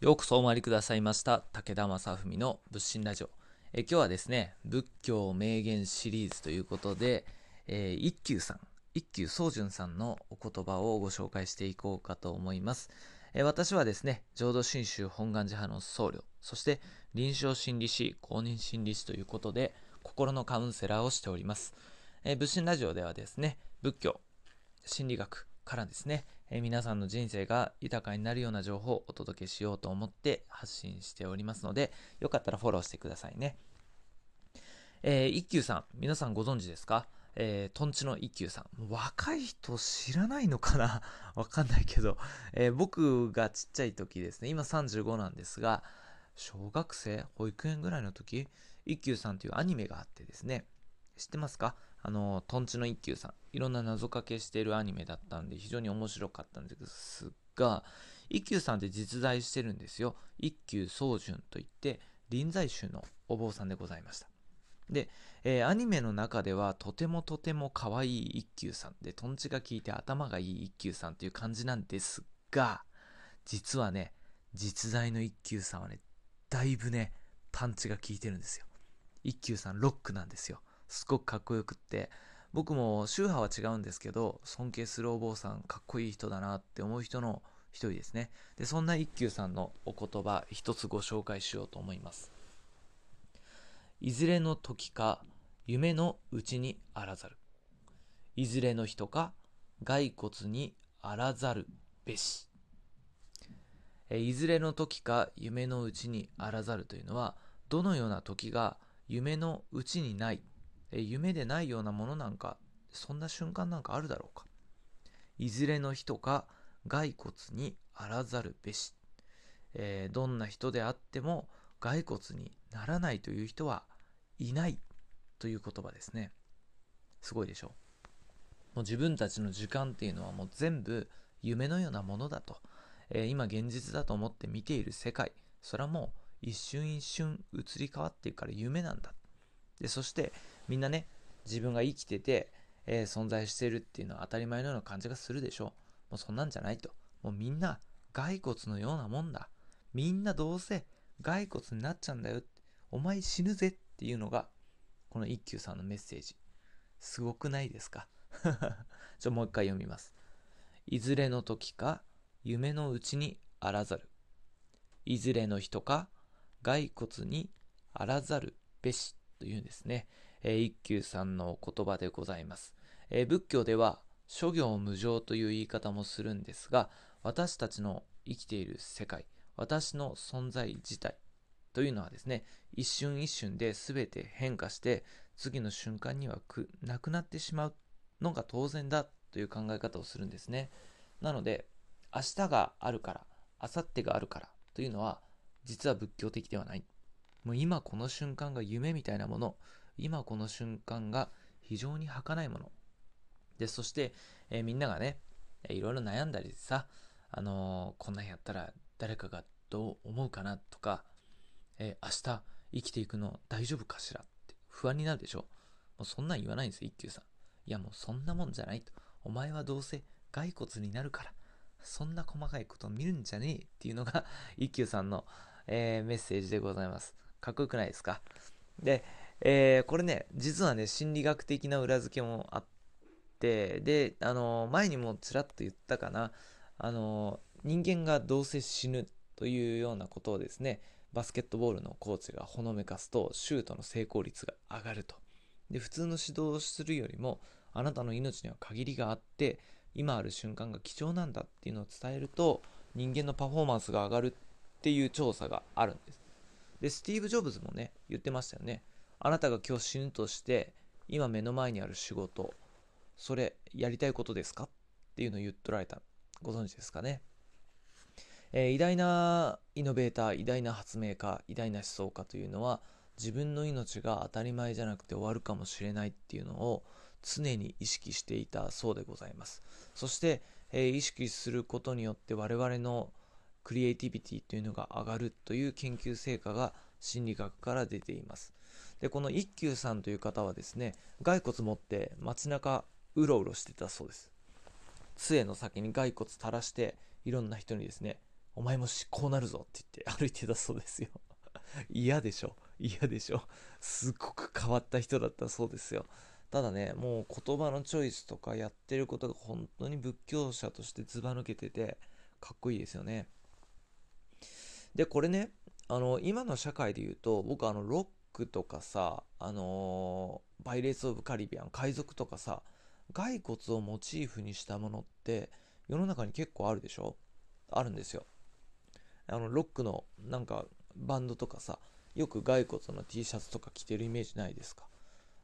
ようこそお参りくださいました武田正文の仏心ラジオ。え今日はですね仏教名言シリーズということで、えー、一休さん一休宗純さんのお言葉をご紹介していこうかと思います、え、私はですね浄土真宗本願寺派の僧侶そして臨床心理師公認心理師ということで心のカウンセラーをしております、え、仏心ラジオではですね仏教心理学からですねえ皆さんの人生が豊かになるような情報をお届けしようと思って発信しておりますので、よかったらフォローしてくださいね。えー、一休さん、皆さんご存知ですか？えー、トンチの一休さん。若い人知らないのかな？わかんないけど、えー、僕がちっちゃい時ですね、今35なんですが、小学生、保育園ぐらいの時、一休さんというアニメがあってですね、知ってますか？あの、トンチの一休さん。いろんな謎かけしてるアニメだったんで、非常に面白かったんですが、一休さんって実在してるんですよ。一休宗純といって、臨済宗のお坊さんでございました。で、えー、アニメの中ではとてもとても可愛い一休さんで、とんちが効いて頭がいい一休さんという感じなんですが、実はね、実在の一休さんはね、だいぶね、パンチが効いてるんですよ。一休さんロックなんですよ。すごくかっこよくって、僕も宗派は違うんですけど、尊敬するお坊さん、かっこいい人だなって思う人の一人ですね。で、そんな一休さんのお言葉、一つご紹介しようと思います。いずれの時か、夢のうちにあらざる。いずれの人か、骸骨にあらざるべし。いずれの時か夢のうちにあらざるというのは、どのような時が夢のうちにないえ夢でないようなものなんか、そんな瞬間なんかあるだろうか。いずれの人か骸骨にあらざるべし。えー、どんな人であっても骸骨にならないという人はいないという言葉ですね。すごいでしょもう自分たちの時間っていうのはもう全部夢のようなものだと。えー、今現実だと思って見ている世界。それはもう一瞬一瞬移り変わっていくから夢なんだ。で、そしてみんなね、自分が生きてて、えー、存在してるっていうのは当たり前のような感じがするでしょう。もうそんなんじゃないと。もうみんな骸骨のようなもんだ。みんなどうせ骸骨になっちゃうんだよ。お前死ぬぜっていうのが、この一休さんのメッセージ。すごくないですか？ちょ、もう一回読みます。いずれの時か、夢のうちにあらざる。いずれの人か、骸骨にあらざるべし。というんですね。えー、一休さんの言葉でございます。えー、仏教では諸行無常という言い方もするんですが、私たちの生きている世界、私の存在自体というのはですね、一瞬一瞬で全て変化して、次の瞬間にはなくなってしまうのが当然だという考え方をするんですね。なので、明日があるから、明後日があるからというのは、実は仏教的ではない。もう今この瞬間が夢みたいなもの、今この瞬間が非常に儚いもの。で、そして、えー、みんながね、いろいろ悩んだりさ、あのー、こんなんやったら誰かがどう思うかなとか、えー、明日生きていくの大丈夫かしらって不安になるでしょ？もうそんなん言わないんですよ、一休さん。いやもうそんなもんじゃないと。お前はどうせ骸骨になるから、そんな細かいこと見るんじゃねえっていうのが一休さんの、えー、メッセージでございます。かっこよくないですか？で、えー、これね、実はね、心理学的な裏付けもあって、で、あのー、前にもちらっと言ったかな、あのー、人間がどうせ死ぬというようなことをですね、バスケットボールのコーチがほのめかすと、シュートの成功率が上がると。で、普通の指導をするよりも、あなたの命には限りがあって、今ある瞬間が貴重なんだっていうのを伝えると、人間のパフォーマンスが上がるっていう調査があるんです。で、スティーブ・ジョブズもね、言ってましたよね。あなたが今日死ぬとして、今目の前にある仕事、それやりたいことですかっていうのを言っとられた。ご存知ですかね？えー、偉大なイノベーター、偉大な発明家、偉大な思想家というのは、自分の命が当たり前じゃなくて終わるかもしれないっていうのを常に意識していたそうでございます。そして、えー、意識することによって我々のクリエイティビティというのが上がるという研究成果が心理学から出ています。で、この一休さんという方はですね、骸骨持って街中うろうろしてたそうです。杖の先に骸骨垂らしていろんな人にですね、お前もしこうなるぞって言って歩いてたそうですよ。嫌でしょ。嫌でしょ。すっごく変わった人だったそうですよ。ただねもう言葉のチョイスとかやってることが本当に仏教者としてずば抜けててかっこいいですよね。でこれねあの今の社会で言うと僕あのロックとかさあのー、バイレーツ・オブ・カリビアン海賊とかさ骸骨をモチーフにしたものって世の中に結構あるでしょ？あるんですよ。あのロックのなんかバンドとかさよく骸骨の T シャツとか着てるイメージないですか？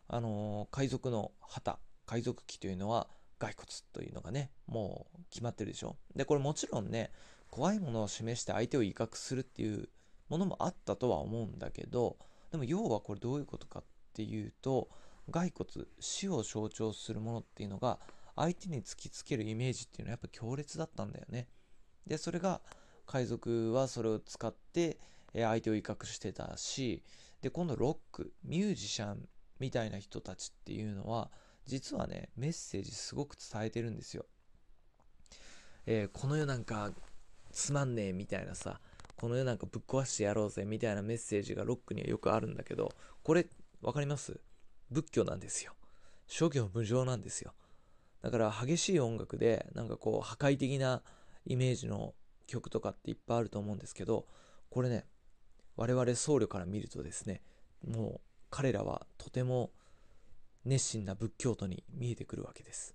あのー、海賊の旗海賊旗というのは骸骨というのがねもう決まってるでしょ？でこれもちろんね怖いものを示して相手を威嚇するっていうものもあったとは思うんだけどでも要はこれどういうことかっていうと骸骨死を象徴するものっていうのが相手に突きつけるイメージっていうのはやっぱ強烈だったんだよね。でそれが海賊はそれを使って相手を威嚇してたしで今度ロックミュージシャンみたいな人たちっていうのは実はねメッセージすごく伝えてるんですよ、えー、この世なんかつまんねえみたいなさこの世なんかぶっ壊してやろうぜみたいなメッセージがロックにはよくあるんだけどこれ分かります？仏教なんですよ。諸行無常なんですよ。だから激しい音楽でなんかこう破壊的なイメージの曲とかっていっぱいあると思うんですけどこれね我々僧侶から見るとですねもう彼らはとても熱心な仏教徒に見えてくるわけです。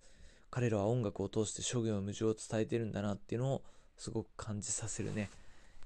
彼らは音楽を通して諸行無常を伝えてるんだなっていうのをすごく感じさせるね。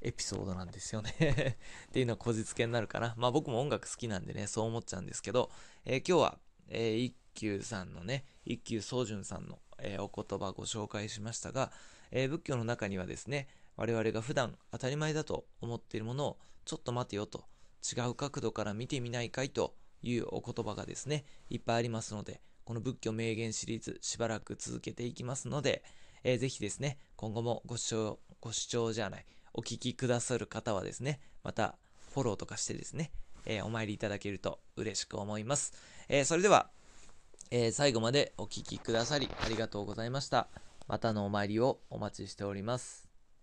エピソードなんですよね。っていうのはこじつけになるかな。まあ僕も音楽好きなんでねそう思っちゃうんですけど、えー、今日は、えー、一休さんのね一休宗純さんの、えー、お言葉ご紹介しましたが、え仏教の中にはですね我々が普段当たり前だと思っているものをちょっと待てよと違う角度から見てみないかいというお言葉がですねいっぱいありますのでこの仏教名言シリーズしばらく続けていきますので、えー、ぜひですね今後もご視聴ご視聴じゃないお聞きくださる方はですねまたフォローとかしてですね、えー、お参りいただけると嬉しく思います、えー、それでは、え最後までお聴きくださりありがとうございました。またのお参りをお待ちしております。